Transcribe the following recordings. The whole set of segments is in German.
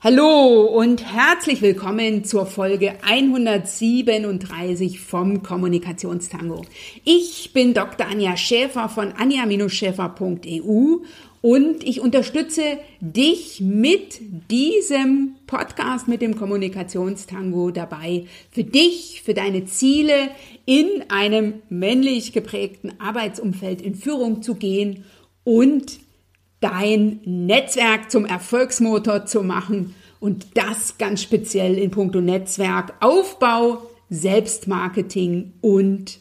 Hallo und herzlich willkommen zur Folge 137 vom Kommunikationstango. Ich bin Dr. Anja Schäfer von anja-schäfer.eu und ich unterstütze dich mit diesem Podcast, mit dem Kommunikationstango dabei, für dich, für deine Ziele in einem männlich geprägten Arbeitsumfeld in Führung zu gehen und dein Netzwerk zum Erfolgsmotor zu machen und das ganz speziell in puncto Netzwerkaufbau, Selbstmarketing und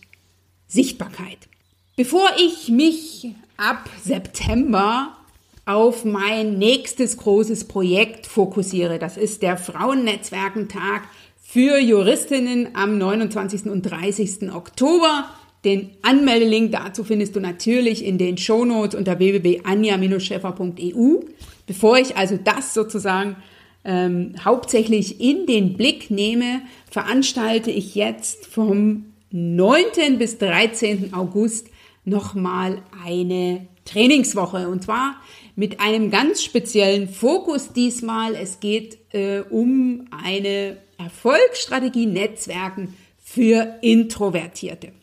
Sichtbarkeit. Bevor ich mich ab September auf mein nächstes großes Projekt fokussiere, das ist der Frauennetzwerkentag für Juristinnen am 29. und 30. Oktober den Anmeldelink dazu findest du natürlich in den Shownotes unter www.anja-scheffer.eu. Bevor ich also das sozusagen ähm, hauptsächlich in den Blick nehme, veranstalte ich jetzt vom 9. bis 13. August nochmal eine Trainingswoche und zwar mit einem ganz speziellen Fokus diesmal. Es geht äh, um eine Erfolgsstrategie Netzwerken für Introvertierte.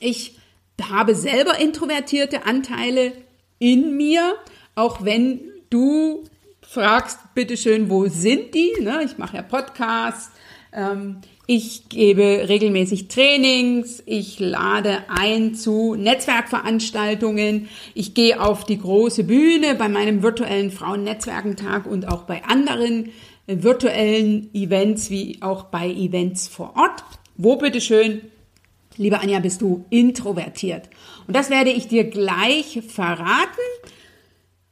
Ich habe selber introvertierte Anteile in mir, auch wenn du fragst, bitteschön, wo sind die? Ne? Ich mache ja Podcasts, ähm, ich gebe regelmäßig Trainings, ich lade ein zu Netzwerkveranstaltungen, ich gehe auf die große Bühne bei meinem virtuellen Frauennetzwerkentag und auch bei anderen virtuellen Events wie auch bei Events vor Ort. Wo bitteschön Liebe Anja, bist du introvertiert? Und das werde ich dir gleich verraten.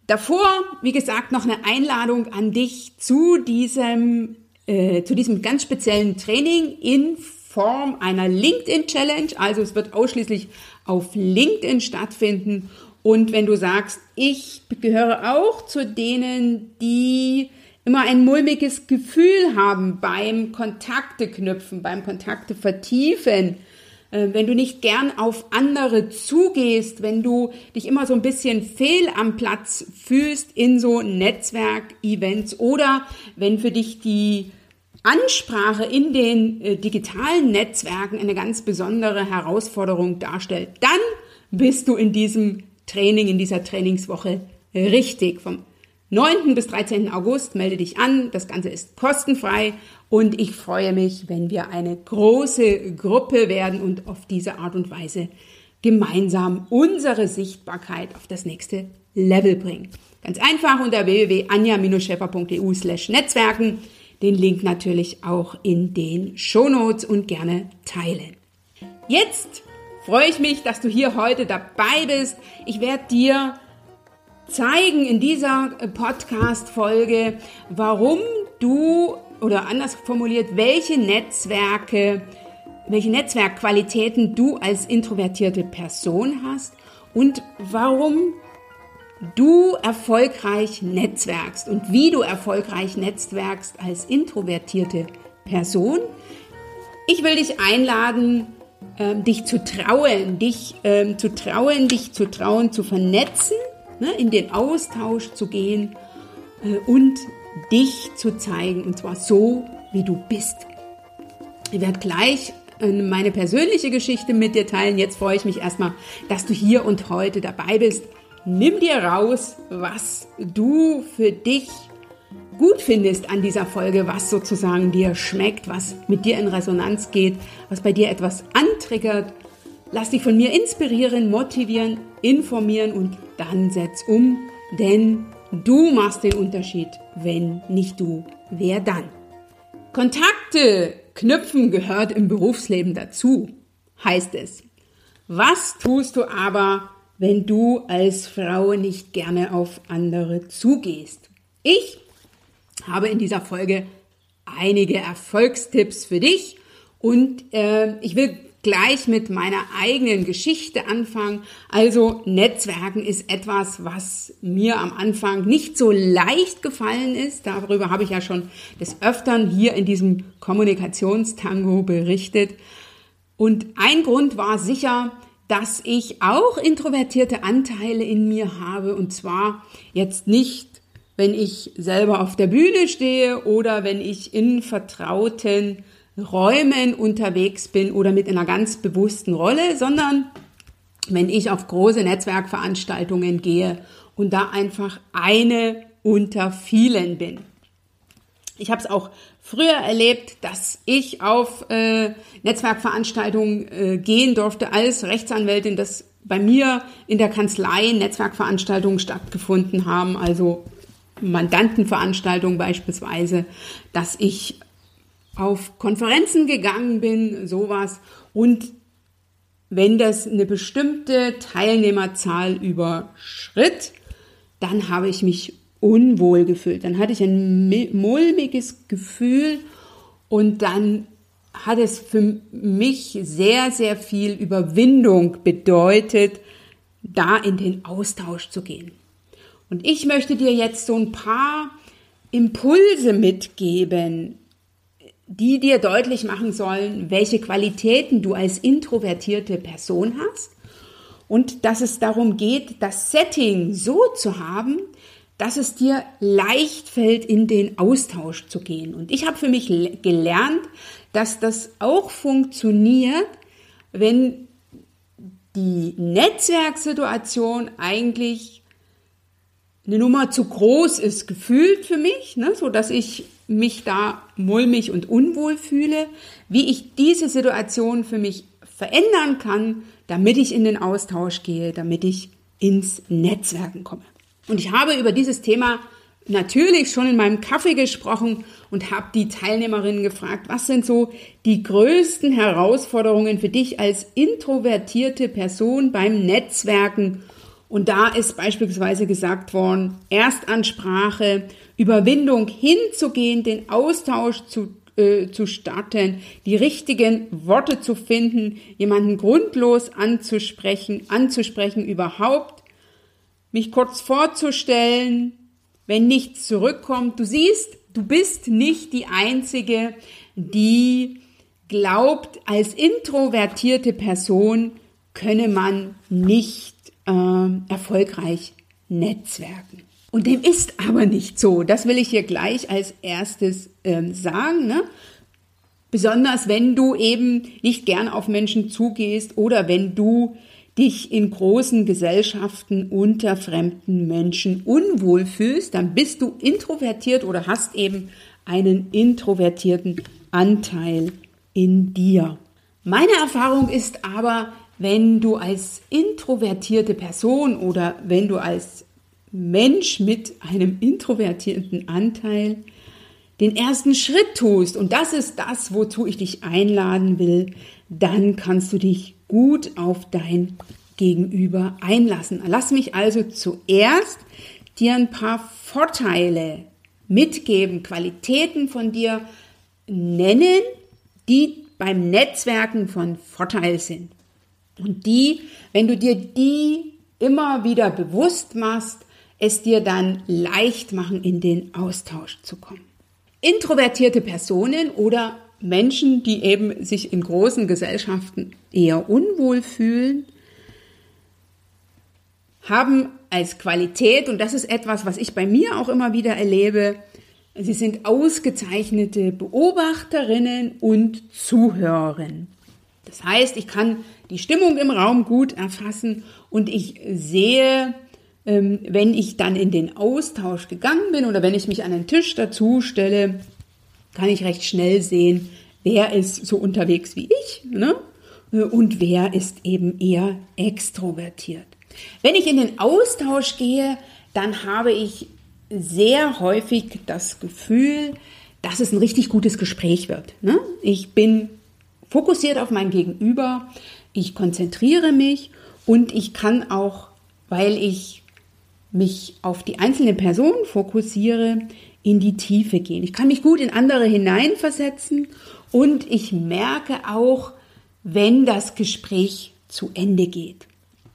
Davor, wie gesagt, noch eine Einladung an dich zu diesem, äh, zu diesem ganz speziellen Training in Form einer LinkedIn Challenge. Also es wird ausschließlich auf LinkedIn stattfinden. Und wenn du sagst, ich gehöre auch zu denen, die immer ein mulmiges Gefühl haben beim Kontakte knüpfen, beim Kontakte vertiefen, wenn du nicht gern auf andere zugehst, wenn du dich immer so ein bisschen fehl am Platz fühlst in so Netzwerk-Events oder wenn für dich die Ansprache in den äh, digitalen Netzwerken eine ganz besondere Herausforderung darstellt, dann bist du in diesem Training, in dieser Trainingswoche richtig. Vom 9. bis 13. August melde dich an. Das Ganze ist kostenfrei und ich freue mich, wenn wir eine große Gruppe werden und auf diese Art und Weise gemeinsam unsere Sichtbarkeit auf das nächste Level bringen. Ganz einfach unter www.anja-schepper.eu slash Netzwerken. Den Link natürlich auch in den Shownotes und gerne teilen. Jetzt freue ich mich, dass du hier heute dabei bist. Ich werde dir zeigen in dieser Podcast-Folge, warum du oder anders formuliert, welche Netzwerke, welche Netzwerkqualitäten du als introvertierte Person hast und warum du erfolgreich netzwerkst und wie du erfolgreich netzwerkst als introvertierte Person. Ich will dich einladen, ähm, dich zu trauen, dich ähm, zu trauen, dich zu trauen, zu vernetzen, ne, in den Austausch zu gehen äh, und dich zu zeigen und zwar so, wie du bist. Ich werde gleich äh, meine persönliche Geschichte mit dir teilen. Jetzt freue ich mich erstmal, dass du hier und heute dabei bist. Nimm dir raus, was du für dich gut findest an dieser Folge, was sozusagen dir schmeckt, was mit dir in Resonanz geht, was bei dir etwas antriggert. Lass dich von mir inspirieren, motivieren, informieren und dann setz um, denn Du machst den Unterschied. Wenn nicht du, wer dann? Kontakte knüpfen gehört im Berufsleben dazu, heißt es. Was tust du aber, wenn du als Frau nicht gerne auf andere zugehst? Ich habe in dieser Folge einige Erfolgstipps für dich und äh, ich will gleich mit meiner eigenen Geschichte anfangen. Also Netzwerken ist etwas, was mir am Anfang nicht so leicht gefallen ist. Darüber habe ich ja schon des Öfteren hier in diesem Kommunikationstango berichtet. Und ein Grund war sicher, dass ich auch introvertierte Anteile in mir habe und zwar jetzt nicht wenn ich selber auf der Bühne stehe oder wenn ich in vertrauten Räumen unterwegs bin oder mit einer ganz bewussten Rolle, sondern wenn ich auf große Netzwerkveranstaltungen gehe und da einfach eine unter vielen bin. Ich habe es auch früher erlebt, dass ich auf äh, Netzwerkveranstaltungen äh, gehen durfte als Rechtsanwältin, dass bei mir in der Kanzlei Netzwerkveranstaltungen stattgefunden haben, also Mandantenveranstaltungen beispielsweise, dass ich auf Konferenzen gegangen bin, sowas. Und wenn das eine bestimmte Teilnehmerzahl überschritt, dann habe ich mich unwohl gefühlt. Dann hatte ich ein mulmiges Gefühl und dann hat es für mich sehr, sehr viel Überwindung bedeutet, da in den Austausch zu gehen. Und ich möchte dir jetzt so ein paar Impulse mitgeben, die dir deutlich machen sollen, welche Qualitäten du als introvertierte Person hast und dass es darum geht, das Setting so zu haben, dass es dir leicht fällt, in den Austausch zu gehen. Und ich habe für mich gelernt, dass das auch funktioniert, wenn die Netzwerksituation eigentlich eine Nummer zu groß ist, gefühlt für mich, ne, so dass ich mich da mulmig und unwohl fühle, wie ich diese Situation für mich verändern kann, damit ich in den Austausch gehe, damit ich ins Netzwerken komme. Und ich habe über dieses Thema natürlich schon in meinem Kaffee gesprochen und habe die Teilnehmerinnen gefragt, was sind so die größten Herausforderungen für dich als introvertierte Person beim Netzwerken und da ist beispielsweise gesagt worden, Erstansprache, Überwindung hinzugehen, den Austausch zu, äh, zu starten, die richtigen Worte zu finden, jemanden grundlos anzusprechen, anzusprechen überhaupt, mich kurz vorzustellen, wenn nichts zurückkommt. Du siehst, du bist nicht die Einzige, die glaubt, als introvertierte Person könne man nicht äh, erfolgreich netzwerken. Und dem ist aber nicht so. Das will ich hier gleich als erstes ähm, sagen. Ne? Besonders wenn du eben nicht gern auf Menschen zugehst oder wenn du dich in großen Gesellschaften unter fremden Menschen unwohl fühlst, dann bist du introvertiert oder hast eben einen introvertierten Anteil in dir. Meine Erfahrung ist aber, wenn du als introvertierte Person oder wenn du als Mensch mit einem introvertierten Anteil den ersten Schritt tust, und das ist das, wozu ich dich einladen will, dann kannst du dich gut auf dein Gegenüber einlassen. Lass mich also zuerst dir ein paar Vorteile mitgeben, Qualitäten von dir nennen, die beim Netzwerken von Vorteil sind. Und die, wenn du dir die immer wieder bewusst machst, es dir dann leicht machen, in den Austausch zu kommen. Introvertierte Personen oder Menschen, die eben sich in großen Gesellschaften eher unwohl fühlen, haben als Qualität, und das ist etwas, was ich bei mir auch immer wieder erlebe, sie sind ausgezeichnete Beobachterinnen und Zuhörerinnen. Das heißt, ich kann die Stimmung im Raum gut erfassen und ich sehe, ähm, wenn ich dann in den Austausch gegangen bin oder wenn ich mich an den Tisch dazu stelle, kann ich recht schnell sehen, wer ist so unterwegs wie ich ne? und wer ist eben eher extrovertiert. Wenn ich in den Austausch gehe, dann habe ich sehr häufig das Gefühl, dass es ein richtig gutes Gespräch wird. Ne? Ich bin fokussiert auf mein Gegenüber, ich konzentriere mich und ich kann auch, weil ich mich auf die einzelne Person fokussiere, in die Tiefe gehen. Ich kann mich gut in andere hineinversetzen und ich merke auch, wenn das Gespräch zu Ende geht.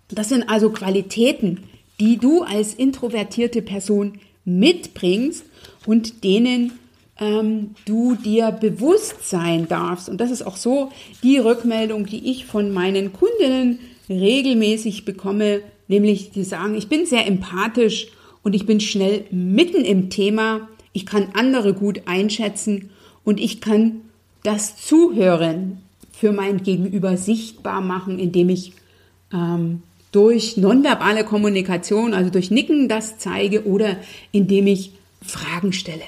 Das sind also Qualitäten, die du als introvertierte Person mitbringst und denen ähm, du dir bewusst sein darfst. Und das ist auch so die Rückmeldung, die ich von meinen Kundinnen regelmäßig bekomme, nämlich die sagen, ich bin sehr empathisch und ich bin schnell mitten im Thema. Ich kann andere gut einschätzen und ich kann das Zuhören für mein Gegenüber sichtbar machen, indem ich ähm, durch nonverbale Kommunikation, also durch Nicken das zeige oder indem ich Fragen stelle.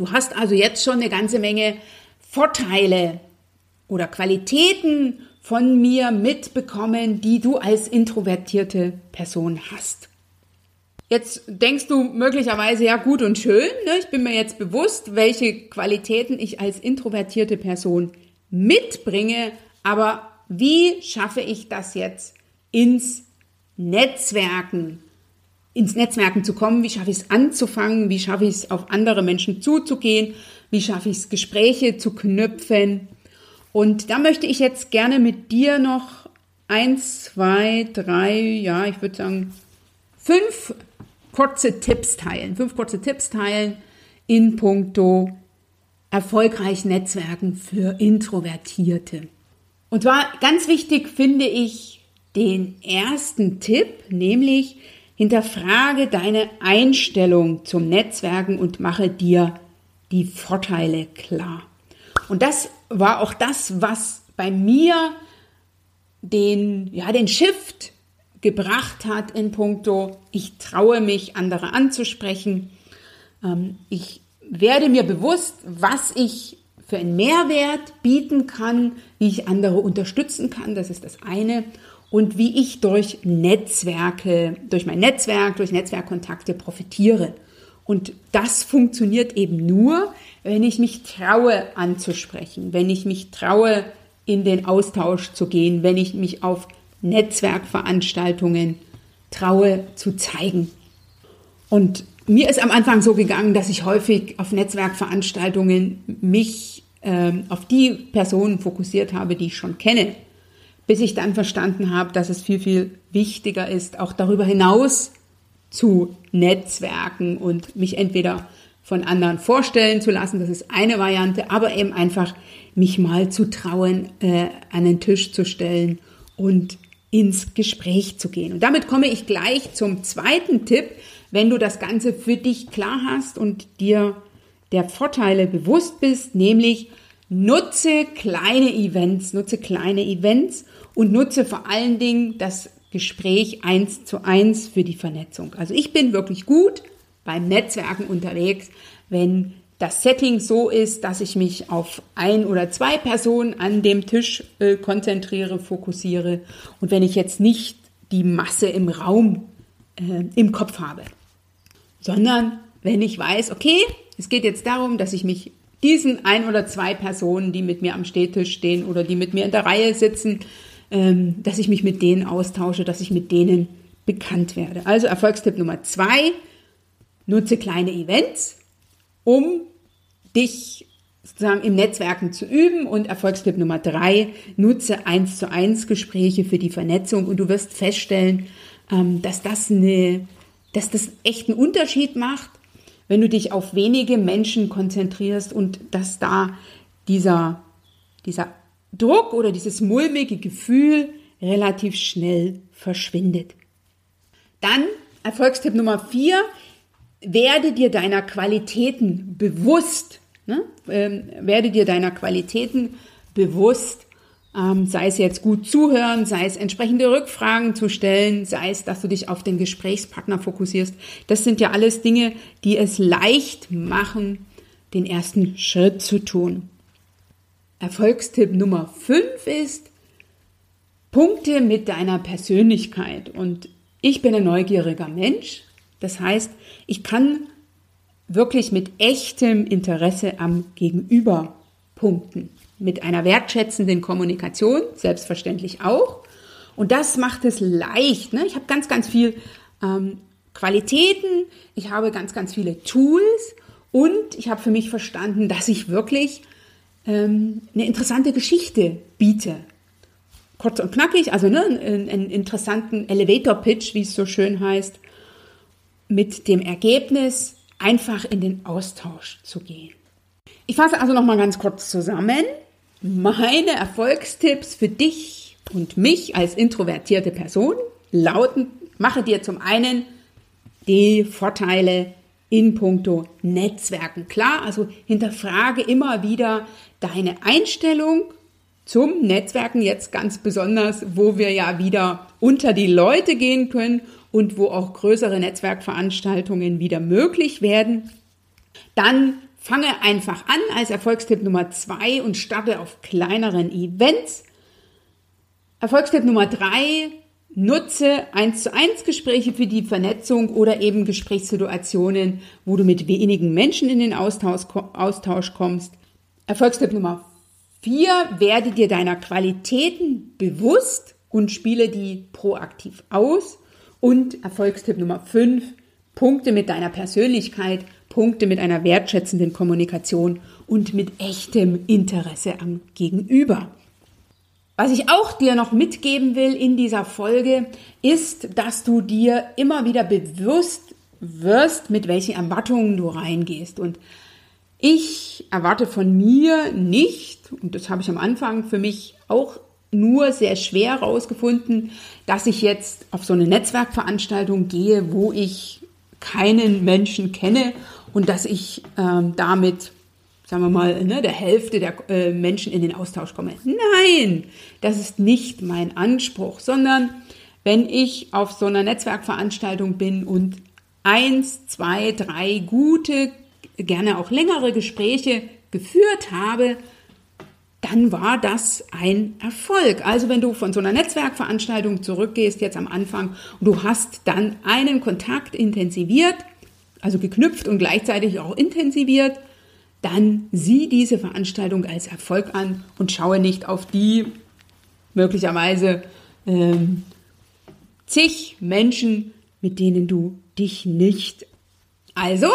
Du hast also jetzt schon eine ganze Menge Vorteile oder Qualitäten von mir mitbekommen, die du als introvertierte Person hast. Jetzt denkst du möglicherweise, ja gut und schön, ne? ich bin mir jetzt bewusst, welche Qualitäten ich als introvertierte Person mitbringe, aber wie schaffe ich das jetzt ins Netzwerken, ins Netzwerken zu kommen? Wie schaffe ich es anzufangen? Wie schaffe ich es auf andere Menschen zuzugehen? Wie schaffe ich es Gespräche zu knüpfen? Und da möchte ich jetzt gerne mit dir noch eins, zwei, drei, ja, ich würde sagen fünf kurze Tipps teilen. Fünf kurze Tipps teilen in puncto erfolgreich Netzwerken für Introvertierte. Und zwar ganz wichtig finde ich den ersten Tipp, nämlich hinterfrage deine Einstellung zum Netzwerken und mache dir die Vorteile klar. Und das war auch das, was bei mir den, ja, den Shift gebracht hat in puncto, ich traue mich, andere anzusprechen. Ähm, ich werde mir bewusst, was ich für einen Mehrwert bieten kann, wie ich andere unterstützen kann, das ist das eine, und wie ich durch Netzwerke, durch mein Netzwerk, durch Netzwerkkontakte profitiere. Und das funktioniert eben nur, wenn ich mich traue anzusprechen, wenn ich mich traue, in den Austausch zu gehen, wenn ich mich auf Netzwerkveranstaltungen traue zu zeigen. Und mir ist am Anfang so gegangen, dass ich häufig auf Netzwerkveranstaltungen mich äh, auf die Personen fokussiert habe, die ich schon kenne, bis ich dann verstanden habe, dass es viel, viel wichtiger ist, auch darüber hinaus zu Netzwerken und mich entweder von anderen vorstellen zu lassen, das ist eine Variante, aber eben einfach mich mal zu trauen, äh, an den Tisch zu stellen und ins Gespräch zu gehen. Und damit komme ich gleich zum zweiten Tipp, wenn du das Ganze für dich klar hast und dir der Vorteile bewusst bist, nämlich nutze kleine Events, nutze kleine Events und nutze vor allen Dingen das Gespräch eins zu eins für die Vernetzung. Also ich bin wirklich gut beim Netzwerken unterwegs, wenn das Setting so ist, dass ich mich auf ein oder zwei Personen an dem Tisch äh, konzentriere, fokussiere und wenn ich jetzt nicht die Masse im Raum äh, im Kopf habe, sondern wenn ich weiß, okay, es geht jetzt darum, dass ich mich diesen ein oder zwei Personen, die mit mir am Stehtisch stehen oder die mit mir in der Reihe sitzen, ähm, dass ich mich mit denen austausche, dass ich mit denen bekannt werde. Also Erfolgstipp Nummer zwei, nutze kleine Events, um dich sozusagen im Netzwerken zu üben. Und Erfolgstipp Nummer drei, nutze eins zu eins Gespräche für die Vernetzung und du wirst feststellen, ähm, dass das eine, dass das echt einen Unterschied macht, wenn du dich auf wenige Menschen konzentrierst und dass da dieser, dieser Druck oder dieses mulmige Gefühl relativ schnell verschwindet. Dann Erfolgstipp Nummer vier, werde dir deiner Qualitäten bewusst. Ne? Ähm, werde dir deiner Qualitäten bewusst, ähm, sei es jetzt gut zuhören, sei es entsprechende Rückfragen zu stellen, sei es, dass du dich auf den Gesprächspartner fokussierst. Das sind ja alles Dinge, die es leicht machen, den ersten Schritt zu tun. Erfolgstipp Nummer 5 ist, Punkte mit deiner Persönlichkeit. Und ich bin ein neugieriger Mensch. Das heißt, ich kann wirklich mit echtem Interesse am Gegenüber punkten. Mit einer wertschätzenden Kommunikation, selbstverständlich auch. Und das macht es leicht. Ne? Ich habe ganz, ganz viel ähm, Qualitäten, ich habe ganz, ganz viele Tools und ich habe für mich verstanden, dass ich wirklich ähm, eine interessante Geschichte biete. Kurz und knackig, also ne, einen, einen interessanten Elevator-Pitch, wie es so schön heißt, mit dem Ergebnis, einfach in den Austausch zu gehen. Ich fasse also nochmal ganz kurz zusammen. Meine Erfolgstipps für dich und mich als introvertierte Person lauten, mache dir zum einen die Vorteile in puncto Netzwerken. Klar, also hinterfrage immer wieder deine Einstellung zum Netzwerken jetzt ganz besonders, wo wir ja wieder unter die Leute gehen können und wo auch größere Netzwerkveranstaltungen wieder möglich werden. Dann fange einfach an als Erfolgstipp Nummer zwei und starte auf kleineren Events. Erfolgstipp Nummer drei, nutze eins zu eins Gespräche für die Vernetzung oder eben Gesprächssituationen, wo du mit wenigen Menschen in den Austausch, Austausch kommst. Erfolgstipp Nummer Vier, werde dir deiner Qualitäten bewusst und spiele die proaktiv aus. Und Erfolgstipp Nummer fünf, Punkte mit deiner Persönlichkeit, Punkte mit einer wertschätzenden Kommunikation und mit echtem Interesse am Gegenüber. Was ich auch dir noch mitgeben will in dieser Folge, ist, dass du dir immer wieder bewusst wirst, mit welchen Erwartungen du reingehst. Und ich erwarte von mir nicht, und das habe ich am Anfang für mich auch nur sehr schwer herausgefunden, dass ich jetzt auf so eine Netzwerkveranstaltung gehe, wo ich keinen Menschen kenne und dass ich ähm, damit, sagen wir mal, ne, der Hälfte der äh, Menschen in den Austausch komme. Nein, das ist nicht mein Anspruch, sondern wenn ich auf so einer Netzwerkveranstaltung bin und eins, zwei, drei gute gerne auch längere Gespräche geführt habe, dann war das ein Erfolg. Also wenn du von so einer Netzwerkveranstaltung zurückgehst, jetzt am Anfang, und du hast dann einen Kontakt intensiviert, also geknüpft und gleichzeitig auch intensiviert, dann sieh diese Veranstaltung als Erfolg an und schaue nicht auf die möglicherweise ähm, zig Menschen, mit denen du dich nicht. Also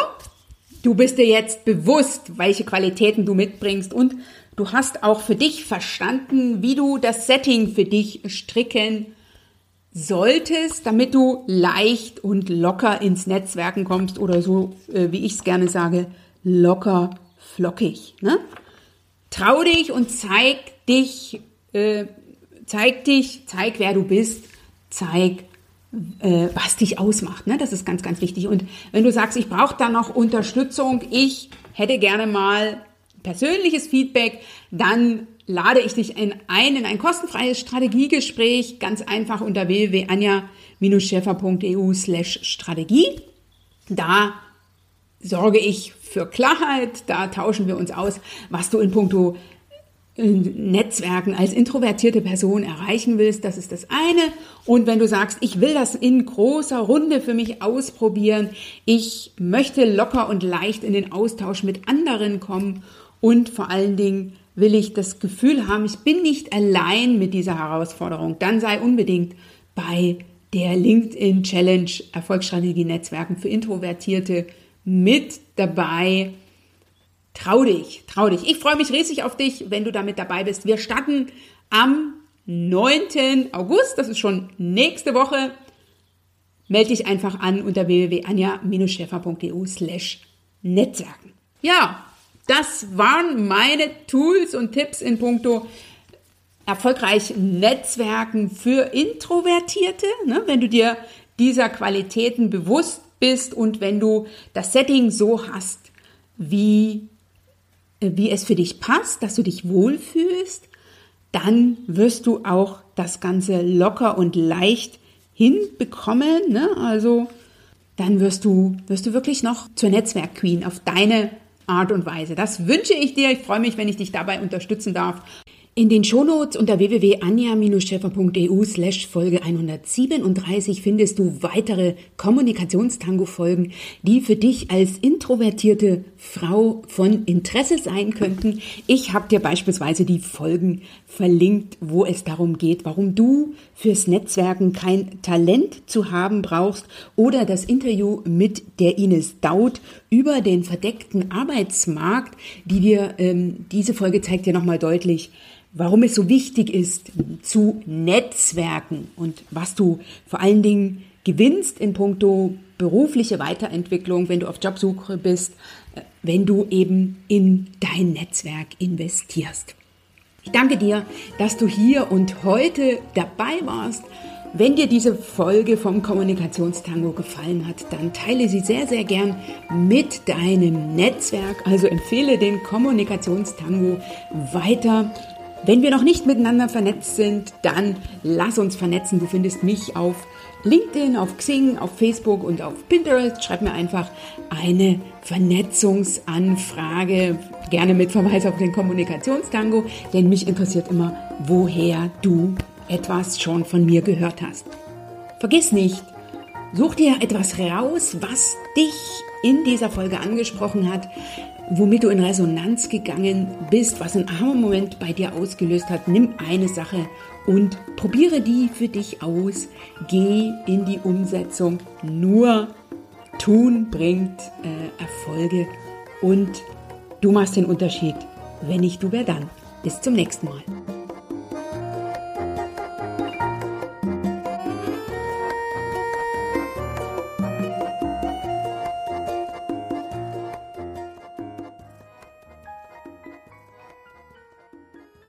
Du bist dir jetzt bewusst, welche Qualitäten du mitbringst und du hast auch für dich verstanden, wie du das Setting für dich stricken solltest, damit du leicht und locker ins Netzwerken kommst oder so, äh, wie ich es gerne sage, locker flockig. Ne? Trau dich und zeig dich, äh, zeig dich, zeig wer du bist, zeig äh, was dich ausmacht. Ne? Das ist ganz, ganz wichtig. Und wenn du sagst, ich brauche da noch Unterstützung, ich hätte gerne mal persönliches Feedback, dann lade ich dich in ein in ein kostenfreies Strategiegespräch, ganz einfach unter www.anja-schäfer.eu slash Strategie. Da sorge ich für Klarheit, da tauschen wir uns aus, was du in puncto Netzwerken als introvertierte Person erreichen willst, das ist das eine. Und wenn du sagst, ich will das in großer Runde für mich ausprobieren, ich möchte locker und leicht in den Austausch mit anderen kommen und vor allen Dingen will ich das Gefühl haben, ich bin nicht allein mit dieser Herausforderung, dann sei unbedingt bei der LinkedIn Challenge Erfolgsstrategie Netzwerken für Introvertierte mit dabei Trau dich, trau dich. Ich freue mich riesig auf dich, wenn du damit dabei bist. Wir starten am 9. August, das ist schon nächste Woche. Melde dich einfach an unter www.anja-schäfer.eu slash Netzwerken. Ja, das waren meine Tools und Tipps in puncto erfolgreich Netzwerken für Introvertierte. Ne? Wenn du dir dieser Qualitäten bewusst bist und wenn du das Setting so hast, wie wie es für dich passt, dass du dich wohlfühlst, dann wirst du auch das Ganze locker und leicht hinbekommen. Ne? Also dann wirst du, wirst du wirklich noch zur Netzwerk-Queen auf deine Art und Weise. Das wünsche ich dir. Ich freue mich, wenn ich dich dabei unterstützen darf. In den Shownotes unter www.anja-scheffer.eu slash Folge 137 findest du weitere Kommunikationstango-Folgen, die für dich als introvertierte Frau von Interesse sein könnten. Ich habe dir beispielsweise die Folgen verlinkt, wo es darum geht, warum du fürs Netzwerken kein Talent zu haben brauchst oder das Interview mit der Ines Daut über den verdeckten Arbeitsmarkt, die dir, ähm, diese Folge zeigt dir nochmal deutlich, warum es so wichtig ist, zu Netzwerken und was du vor allen Dingen gewinnst in puncto berufliche Weiterentwicklung, wenn du auf Jobsuche bist, äh, wenn du eben in dein Netzwerk investierst. Ich danke dir, dass du hier und heute dabei warst. Wenn dir diese Folge vom Kommunikationstango gefallen hat, dann teile sie sehr, sehr gern mit deinem Netzwerk. Also empfehle den Kommunikationstango weiter. Wenn wir noch nicht miteinander vernetzt sind, dann lass uns vernetzen. Du findest mich auf LinkedIn, auf Xing, auf Facebook und auf Pinterest. Schreib mir einfach eine Vernetzungsanfrage, gerne mit Verweis auf den Kommunikationstango, denn mich interessiert immer, woher du etwas schon von mir gehört hast. Vergiss nicht, such dir etwas raus, was dich in dieser Folge angesprochen hat, womit du in Resonanz gegangen bist, was ein Aha-Moment bei dir ausgelöst hat. Nimm eine Sache und probiere die für dich aus. Geh in die Umsetzung. Nur tun bringt äh, Erfolge und du machst den Unterschied. Wenn nicht du, wer dann? Bis zum nächsten Mal.